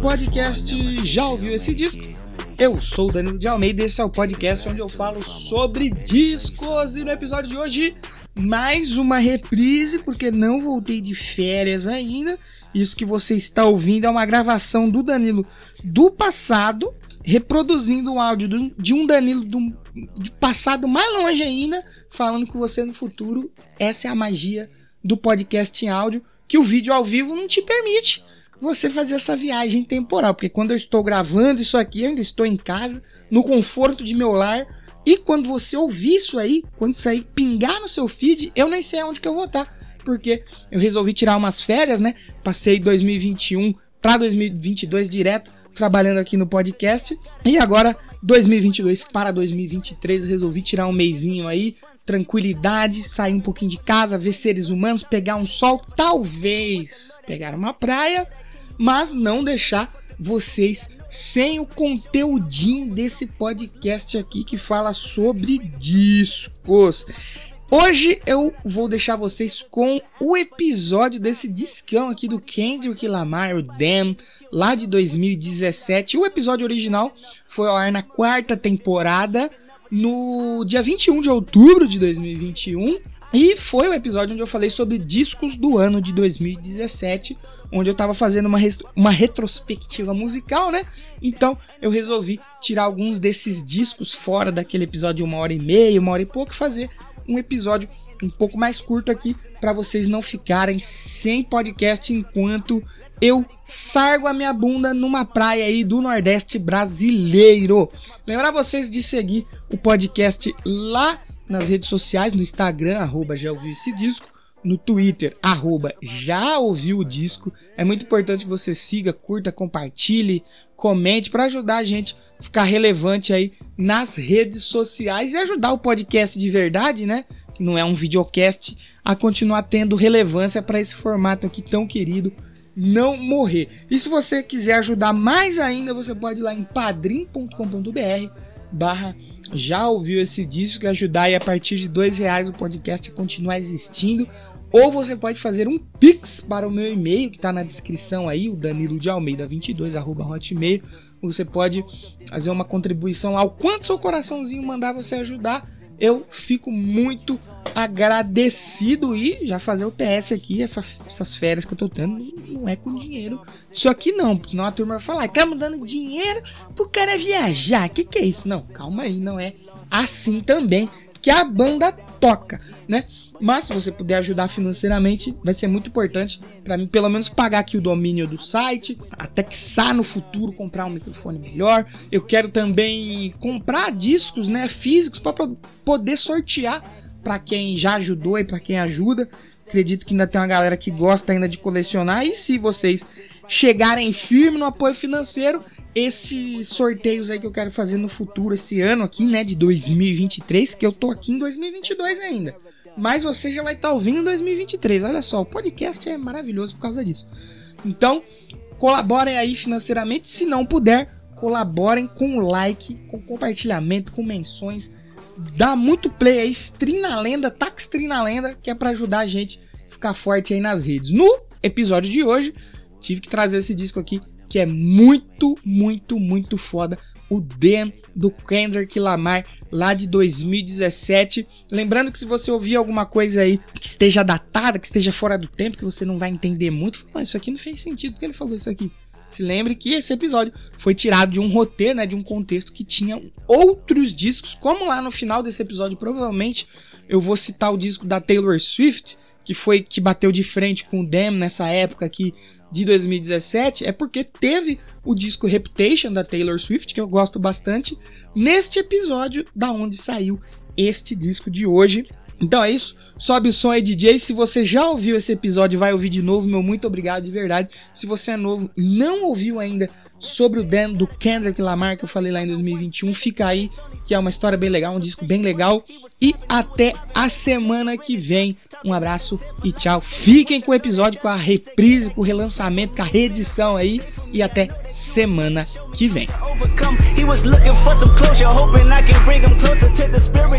podcast Já ouviu esse disco? Eu sou o Danilo de Almeida e esse é o podcast onde eu falo sobre discos. E no episódio de hoje, mais uma reprise, porque não voltei de férias ainda. Isso que você está ouvindo é uma gravação do Danilo do passado, reproduzindo um áudio de um Danilo do, passado mais longe ainda, falando com você no futuro. Essa é a magia do podcast em áudio, que o vídeo ao vivo não te permite você fazer essa viagem temporal, porque quando eu estou gravando isso aqui, ainda estou em casa, no conforto de meu lar, e quando você ouvir isso aí, quando isso aí pingar no seu feed, eu nem sei aonde que eu vou estar, porque eu resolvi tirar umas férias, né? Passei 2021 para 2022 direto trabalhando aqui no podcast, e agora 2022 para 2023 eu resolvi tirar um mêsinho aí, tranquilidade, sair um pouquinho de casa, ver seres humanos, pegar um sol, talvez pegar uma praia, mas não deixar vocês sem o conteúdinho desse podcast aqui que fala sobre discos. Hoje eu vou deixar vocês com o episódio desse discão aqui do Kendrick Lamar, o Damn, lá de 2017. O episódio original foi ao ar na quarta temporada, no dia 21 de outubro de 2021. E foi o episódio onde eu falei sobre discos do ano de 2017, onde eu tava fazendo uma, uma retrospectiva musical, né? Então eu resolvi tirar alguns desses discos fora daquele episódio de uma hora e meia, uma hora e pouco, e fazer um episódio um pouco mais curto aqui para vocês não ficarem sem podcast enquanto eu sargo a minha bunda numa praia aí do Nordeste brasileiro. Lembrar vocês de seguir o podcast lá nas redes sociais, no Instagram, arroba já ouviu esse disco, no Twitter, arroba já ouviu o disco. É muito importante que você siga, curta, compartilhe, comente para ajudar a gente a ficar relevante aí nas redes sociais e ajudar o podcast de verdade, né? Que não é um videocast, a continuar tendo relevância para esse formato aqui tão querido não morrer. E se você quiser ajudar mais ainda, você pode ir lá em padrim.com.br barra já ouviu esse disco e ajudar aí a partir de dois reais o podcast a continuar existindo. Ou você pode fazer um pix para o meu e-mail que está na descrição aí, o Danilo de Almeida 22 arroba hotmail. Você pode fazer uma contribuição ao quanto seu coraçãozinho mandar você ajudar. Eu fico muito agradecido e já fazer o PS aqui, essa- essas férias que eu tô tendo, não é com dinheiro. Isso aqui não, senão a turma vai falar, estamos dando dinheiro pro cara viajar. Que que é isso? Não, calma aí, não é assim também que a banda toca, né? Mas se você puder ajudar financeiramente, vai ser muito importante para mim, pelo menos pagar aqui o domínio do site, até que sa no futuro comprar um microfone melhor. Eu quero também comprar discos, né, físicos para poder sortear para quem já ajudou e para quem ajuda. Acredito que ainda tem uma galera que gosta ainda de colecionar e se vocês chegarem firme no apoio financeiro, esses sorteios aí que eu quero fazer no futuro esse ano aqui, né, de 2023, que eu tô aqui em 2022 ainda. Mas você já vai estar ouvindo em 2023. Olha só, o podcast é maravilhoso por causa disso. Então, colaborem aí financeiramente. Se não puder, colaborem com o like, com compartilhamento, com menções. Dá muito play aí, stream na lenda, taca stream na lenda, que é pra ajudar a gente a ficar forte aí nas redes. No episódio de hoje, tive que trazer esse disco aqui, que é muito, muito, muito foda. O Den do Kendrick Lamar, lá de 2017. Lembrando que se você ouvir alguma coisa aí que esteja datada, que esteja fora do tempo, que você não vai entender muito, mas isso aqui não fez sentido porque ele falou isso aqui. Se lembre que esse episódio foi tirado de um roteiro, né, de um contexto que tinha outros discos, como lá no final desse episódio, provavelmente eu vou citar o disco da Taylor Swift, que foi que bateu de frente com o Dem nessa época que de 2017 é porque teve o disco Reputation da Taylor Swift, que eu gosto bastante, neste episódio da onde saiu este disco de hoje. Então é isso, sobe o som aí DJ, se você já ouviu esse episódio vai ouvir de novo, meu muito obrigado de verdade. Se você é novo não ouviu ainda sobre o Dan do Kendrick Lamar que eu falei lá em 2021, fica aí que é uma história bem legal, um disco bem legal. E até a semana que vem. Um abraço e tchau. Fiquem com o episódio, com a reprise, com o relançamento, com a reedição aí. E até semana que vem.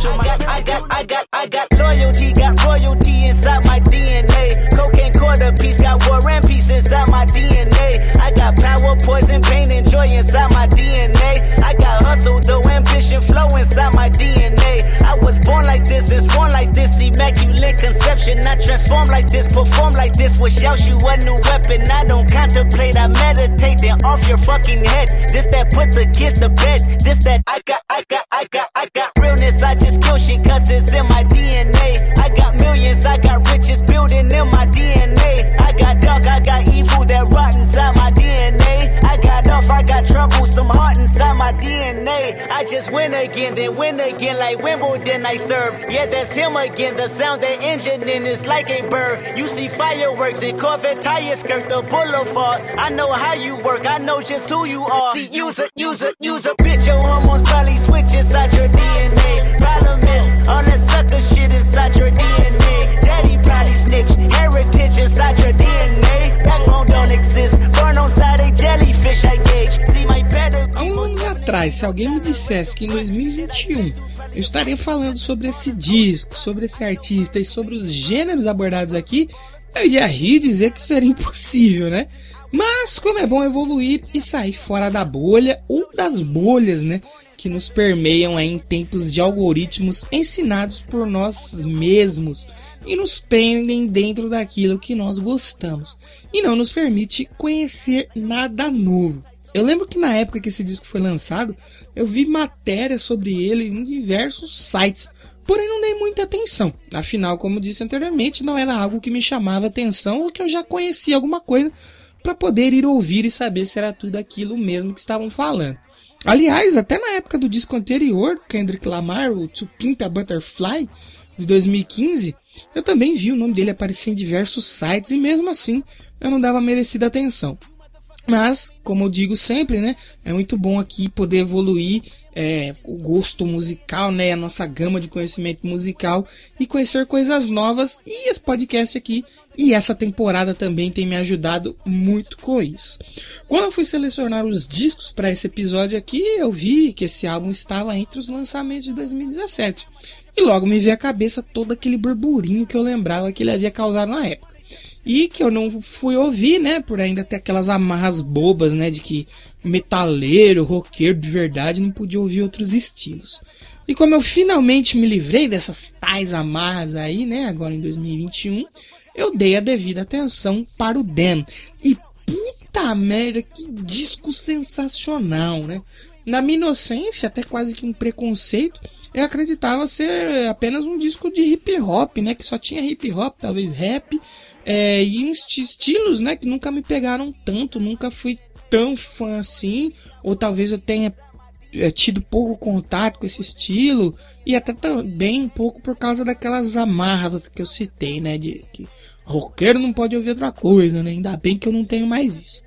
I got, I got, I got, I got loyalty, got royalty inside my DNA. Quarter piece, got war and peace inside my DNA. I got power, poison, pain, and joy inside my DNA. I got hustle, though ambition, flow inside my DNA. I was born like this, and born like this, immaculate conception. I transform like this, perform like this, wish out you a new weapon. I don't contemplate, I meditate, then off your fucking head. This that put the kids to bed. This that I got, I got, I got, I got realness. I just kill shit cause it's in my DNA. I got millions, I got riches building in my DNA. I got dark, I got evil that rot inside my DNA. I got off, I got trouble, some heart inside my DNA. I just win again, then win again like Wimbledon I serve. Yeah, that's him again. The sound that engine in is like a bird. You see fireworks and Corvette tires skirt the boulevard. I know how you work, I know just who you are. See, use a, use a, use a bitch. Your hormones probably switch inside your DNA. Problem is, all that sucker heritage inside your DNA. Backbone don't exist, on side a jellyfish I gauge. See my better. Há uns anos atrás, se alguém me dissesse que em 2021 eu estaria falando sobre esse disco, sobre esse artista e sobre os gêneros abordados aqui, eu ia rir e dizer que era impossível, né? Mas como é bom evoluir e sair fora da bolha ou das bolhas, né? Que nos permeiam em tempos de algoritmos ensinados por nós mesmos e nos prendem dentro daquilo que nós gostamos e não nos permite conhecer nada novo. Eu lembro que na época que esse disco foi lançado, eu vi matérias sobre ele em diversos sites, porém não dei muita atenção. Afinal, como disse anteriormente, não era algo que me chamava atenção ou que eu já conhecia alguma coisa para poder ir ouvir e saber se era tudo aquilo mesmo que estavam falando. Aliás, até na época do disco anterior, Kendrick Lamar, o To Pimp a Butterfly, de 2015, eu também vi o nome dele aparecer em diversos sites e mesmo assim eu não dava merecida atenção. Mas, como eu digo sempre, né, é muito bom aqui poder evoluir é, o gosto musical, né, a nossa gama de conhecimento musical e conhecer coisas novas. E esse podcast aqui e essa temporada também tem me ajudado muito com isso. Quando eu fui selecionar os discos para esse episódio aqui, eu vi que esse álbum estava entre os lançamentos de 2017. E logo me veio à cabeça todo aquele burburinho que eu lembrava que ele havia causado na época. E que eu não fui ouvir, né? Por ainda ter aquelas amarras bobas, né? De que metaleiro, roqueiro de verdade não podia ouvir outros estilos. E como eu finalmente me livrei dessas tais amarras aí, né? Agora em 2021, eu dei a devida atenção para o Dan. E puta merda, que disco sensacional, né? Na minha inocência, até quase que um preconceito, eu acreditava ser apenas um disco de hip hop, né? Que só tinha hip hop, talvez rap, é, e uns estilos, né? Que nunca me pegaram tanto, nunca fui tão fã assim, ou talvez eu tenha é, tido pouco contato com esse estilo, e até também um pouco por causa daquelas amarras que eu citei, né? De que roqueiro não pode ouvir outra coisa, né? Ainda bem que eu não tenho mais isso.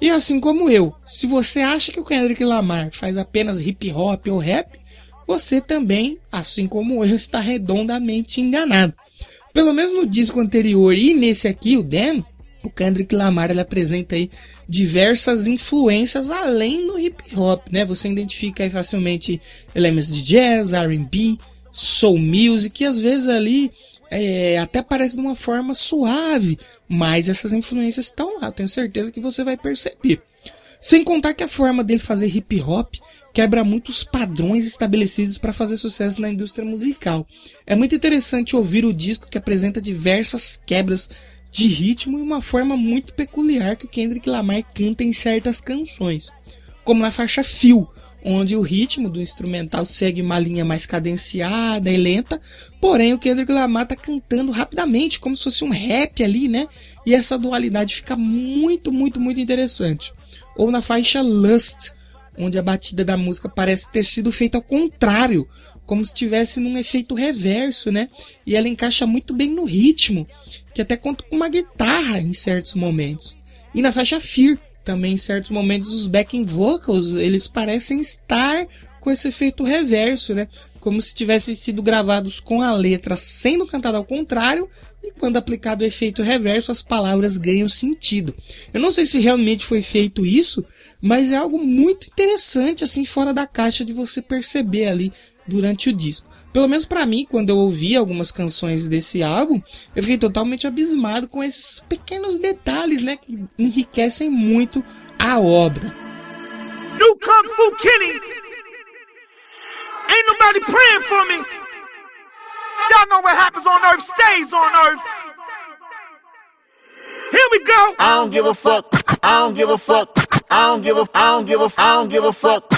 E assim como eu, se você acha que o Kendrick Lamar faz apenas hip hop ou rap, você também, assim como eu, está redondamente enganado. Pelo menos no disco anterior e nesse aqui, o Dan, o Kendrick Lamar ele apresenta aí diversas influências além do hip hop, né? Você identifica aí facilmente elementos de jazz, R&B, soul music e às vezes ali é, até parece de uma forma suave, mas essas influências estão lá, tenho certeza que você vai perceber. Sem contar que a forma dele fazer hip hop quebra muitos padrões estabelecidos para fazer sucesso na indústria musical. É muito interessante ouvir o disco que apresenta diversas quebras de ritmo e uma forma muito peculiar que o Kendrick Lamar canta em certas canções, como na faixa Feel, onde o ritmo do instrumental segue uma linha mais cadenciada e lenta, porém o Kendrick Lamar tá cantando rapidamente, como se fosse um rap ali, né? E essa dualidade fica muito, muito, muito interessante. Ou na faixa Lust, onde a batida da música parece ter sido feita ao contrário, como se estivesse num efeito reverso, né? E ela encaixa muito bem no ritmo, que até conta com uma guitarra em certos momentos. E na faixa Fear, também em certos momentos os backing vocals, eles parecem estar com esse efeito reverso, né? Como se tivessem sido gravados com a letra sendo cantada ao contrário, e quando aplicado o efeito reverso, as palavras ganham sentido. Eu não sei se realmente foi feito isso, mas é algo muito interessante, assim, fora da caixa de você perceber ali durante o disco. Pelo menos para mim, quando eu ouvi algumas canções desse álbum, eu fiquei totalmente abismado com esses pequenos detalhes, né, que enriquecem muito a obra. New Kung Fu Kenny. Ain't nobody praying for me. Y'all know what happens on earth stays on earth. Here we go. I don't give a fuck. I don't give a fuck. I don't give a. I don't give a. I don't give a fuck.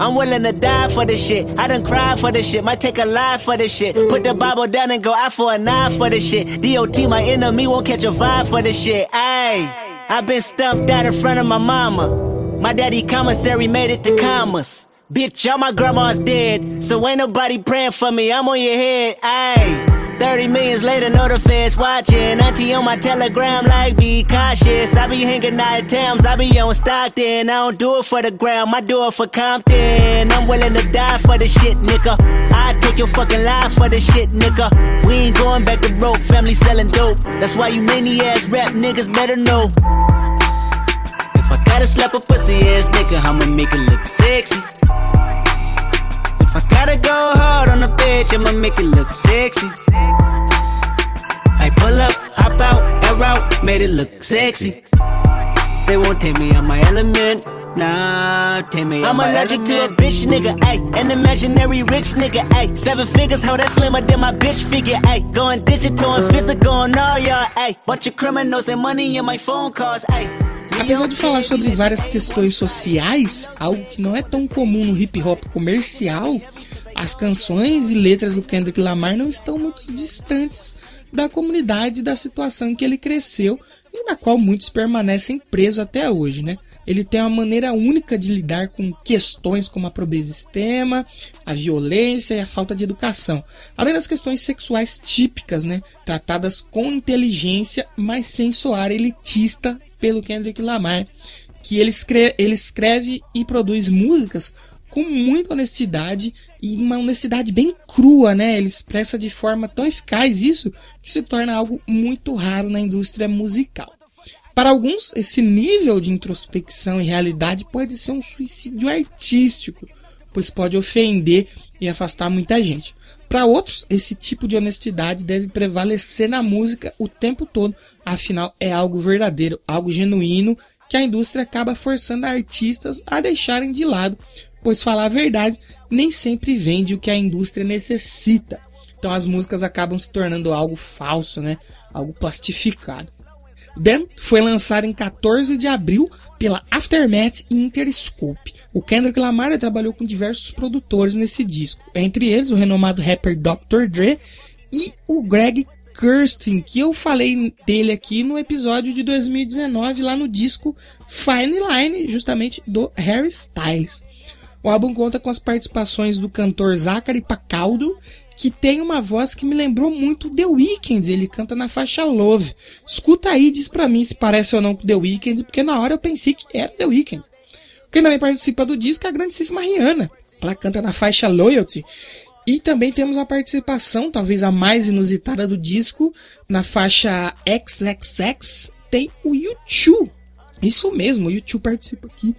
I'm willing to die for this shit. I done cried for this shit. Might take a life for this shit. Put the Bible down and go out for a knife for this shit. DOT, my enemy, won't catch a vibe for this shit. Ayy, i been stumped out in front of my mama. My daddy commissary made it to commas. Bitch, all my grandma's dead. So ain't nobody praying for me. I'm on your head. Ayy. 30 millions later, the feds watching. Auntie on my telegram, like, be cautious. I be hanging out at Thames, I be on Stockton. I don't do it for the gram, I do it for Compton. I'm willing to die for the shit, nigga. I take your fucking life for the shit, nigga. We ain't going back to broke, family selling dope. That's why you many ass rap niggas better know. If I gotta slap a pussy ass nigga, I'ma make it look sexy. If I gotta go hard on a bitch, I'ma make it look sexy. I pull up, hop out, air out, made it look sexy. They won't take me out my element. Nah, take me I'm allergic to a bitch nigga, ayy. An imaginary rich nigga, ayy. Seven figures, how that slimmer than my bitch figure, ayy. Going digital and physical on all y'all, ayy. Bunch of criminals and money in my phone calls, ayy. Apesar de falar sobre várias questões sociais, algo que não é tão comum no hip hop comercial, as canções e letras do Kendrick Lamar não estão muito distantes da comunidade da situação em que ele cresceu e na qual muitos permanecem presos até hoje, né? Ele tem uma maneira única de lidar com questões como a pobreza extrema, a violência e a falta de educação, além das questões sexuais típicas, né? Tratadas com inteligência, mas sem soar elitista pelo Kendrick Lamar, que ele escreve, ele escreve e produz músicas com muita honestidade e uma honestidade bem crua, né? Ele expressa de forma tão eficaz isso que se torna algo muito raro na indústria musical. Para alguns, esse nível de introspecção e realidade pode ser um suicídio artístico, pois pode ofender e afastar muita gente. Para outros, esse tipo de honestidade deve prevalecer na música o tempo todo, afinal é algo verdadeiro, algo genuíno que a indústria acaba forçando artistas a deixarem de lado, pois falar a verdade nem sempre vende o que a indústria necessita. Então as músicas acabam se tornando algo falso, né? Algo plastificado. Dan foi lançado em 14 de abril pela Aftermath e Interscope. O Kendrick Lamar trabalhou com diversos produtores nesse disco, entre eles o renomado rapper Dr. Dre e o Greg Kurstin, que eu falei dele aqui no episódio de 2019 lá no disco Fine Line, justamente do Harry Styles. O álbum conta com as participações do cantor Zachary Pacaldo que tem uma voz que me lembrou muito The Weeknd. Ele canta na faixa Love. Escuta aí, diz pra mim se parece ou não com The Weeknd, porque na hora eu pensei que era The Weeknd. Quem também participa do disco é a grandíssima Rihanna. Ela canta na faixa Loyalty. E também temos a participação, talvez a mais inusitada do disco, na faixa XXX, tem o YouTube. Isso mesmo, o YouTube participa aqui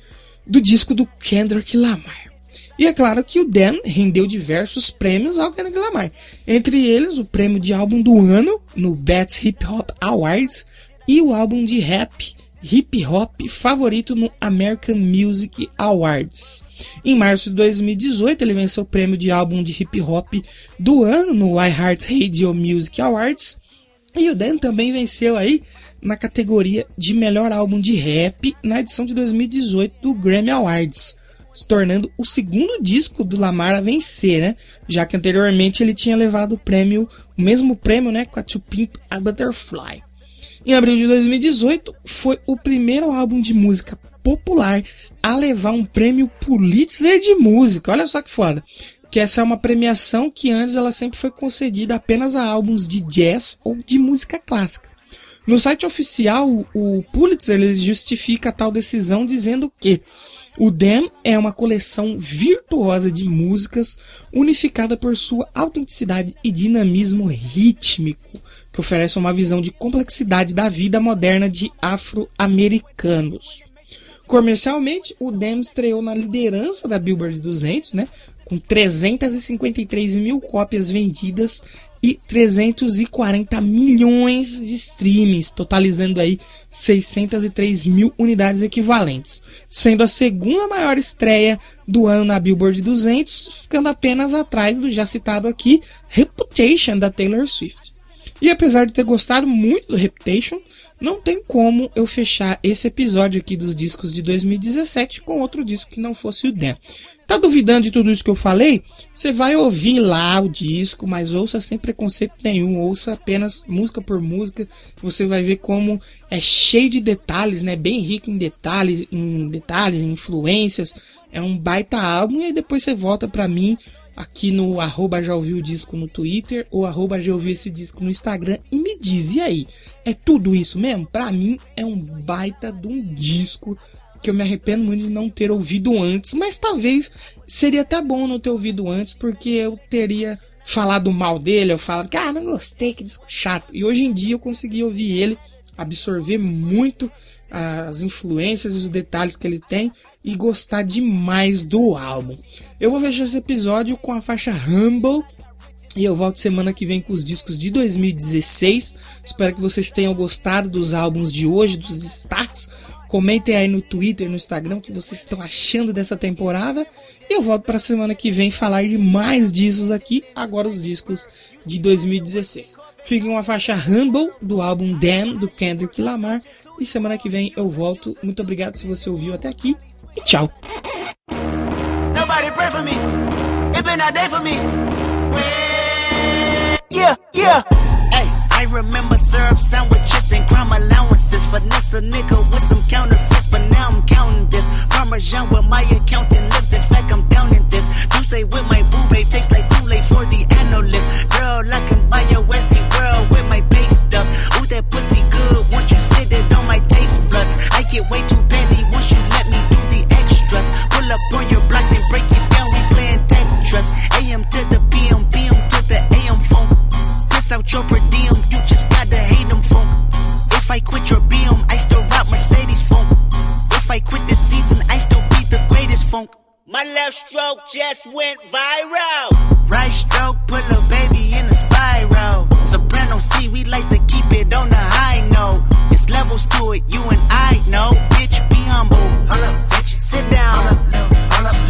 do disco do Kendrick Lamar. E é claro que o Dan rendeu diversos prêmios ao Kendrick Lamar. Entre eles, o prêmio de álbum do ano no Best Hip Hop Awards e o álbum de rap hip hop favorito no American Music Awards. Em março de 2018, ele venceu o prêmio de álbum de hip hop do ano no iHeartRadio Music Awards. E o Dan também venceu aí na categoria de melhor álbum de rap na edição de 2018 do Grammy Awards se tornando o segundo disco do Lamar a vencer, né? Já que anteriormente ele tinha levado o prêmio, o mesmo prêmio, né, com a To Pimp a Butterfly. Em abril de 2018, foi o primeiro álbum de música popular a levar um prêmio Pulitzer de música. Olha só que foda. Que essa é uma premiação que antes ela sempre foi concedida apenas a álbuns de jazz ou de música clássica. No site oficial, o Pulitzer ele justifica tal decisão dizendo que o Damn é uma coleção virtuosa de músicas unificada por sua autenticidade e dinamismo rítmico, que oferece uma visão de complexidade da vida moderna de afro-americanos. Comercialmente, o Damn estreou na liderança da Billboard 200, né, com 353 mil cópias vendidas e 340 milhões de streamings, totalizando aí 603 mil unidades equivalentes, sendo a segunda maior estreia do ano na Billboard 200, ficando apenas atrás do já citado aqui Reputation da Taylor Swift. E apesar de ter gostado muito do Reputation, não tem como eu fechar esse episódio aqui dos discos de 2017 com outro disco que não fosse o Dan. Tá duvidando de tudo isso que eu falei? Você vai ouvir lá o disco, mas ouça sem preconceito nenhum, ouça apenas música por música. Você vai ver como é cheio de detalhes, né? Bem rico em detalhes, em detalhes, em influências. É um baita álbum e aí depois você volta pra mim aqui no arroba já ouviu o disco no Twitter ou arroba já ouviu esse disco no Instagram e me diz, e aí? É tudo isso mesmo? Pra mim é um baita de um disco que eu me arrependo muito de não ter ouvido antes, mas talvez seria até bom não ter ouvido antes, porque eu teria falado mal dele, eu falo que ah, não gostei, que disco chato. E hoje em dia eu consegui ouvir ele, absorver muito as influências e os detalhes que ele tem e gostar demais do álbum. Eu vou fechar esse episódio com a faixa Humble e eu volto semana que vem com os discos de 2016. Espero que vocês tenham gostado dos álbuns de hoje, dos destaques. Comentem aí no Twitter, no Instagram o que vocês estão achando dessa temporada. E eu volto para semana que vem falar de mais discos aqui, agora os discos de 2016. Fiquem uma faixa Humble do álbum Damn do Kendrick Lamar. E semana que vem eu volto. Muito obrigado se você ouviu até aqui. E tchau. Yeah, yeah. I remember syrup sandwiches and crime allowances. Finesse a nigga with some counterfeits, but now I'm counting this. Parmesan with my accountant lips. In fact, I'm down in this. You say with my boo babe tastes like Kool-Aid for the analyst. Girl, I can buy your Westie world with my pay stuff. Ooh, that pussy good. Won't you sit it on my taste buds? I get way too My left stroke just went viral. Right stroke put a baby in a spiral. Soprano C, we like to keep it on the high note. It's levels to it, you and I know. Bitch, be humble. Hold up, bitch. Sit down.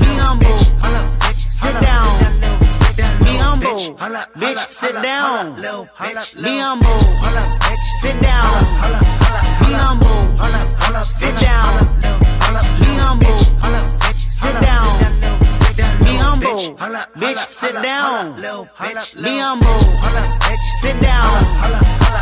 Be humble. Sit down. Be humble. Bitch, sit down. Be humble. Sit down. Be humble. Sit down. Bitch, sit down. Be humble. Sit down.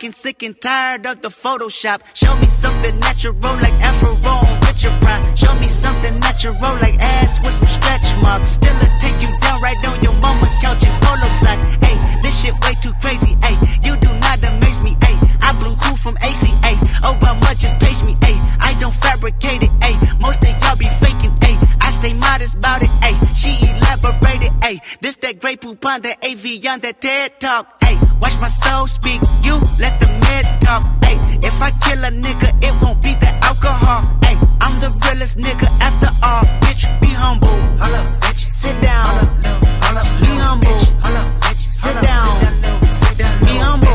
Fucking sick and tired of the Photoshop. Show me something natural like Afro with your pride. Show me something natural like ass with some stretch marks. Still a take you down right on your mama couch in polo socks. Hey, this shit way too crazy. Hey, you do not amaze me. Hey, I blew cool from ACA. Obama just page me. Hey, I don't fabricate it. Hey, most of y'all be faking. Hey, I stay modest about it. Hey, she elaborated. Hey, this that great poop on that AV on that TED talk. Hey, watch my soul speak. You let the meds talk. Hey, if I kill a nigga, it won't be the alcohol. Hey, I'm the realest nigga after all. Bitch, be humble. Holla, bitch. Sit down. Be humble. Holla, bitch. Sit down. Be humble.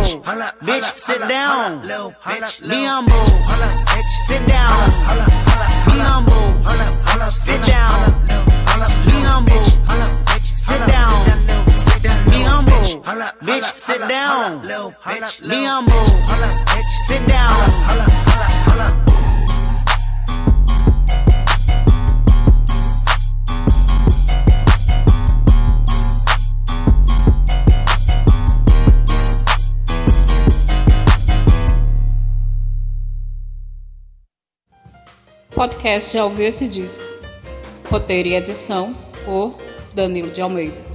Bitch, sit down. Be humble. Sit down. Be humble. Holla, bitch, sit down. Be Bitch, sit down. Be humble. Sit down. Podcast Já ouviu esse disco? Roteiro e edição por Danilo de Almeida.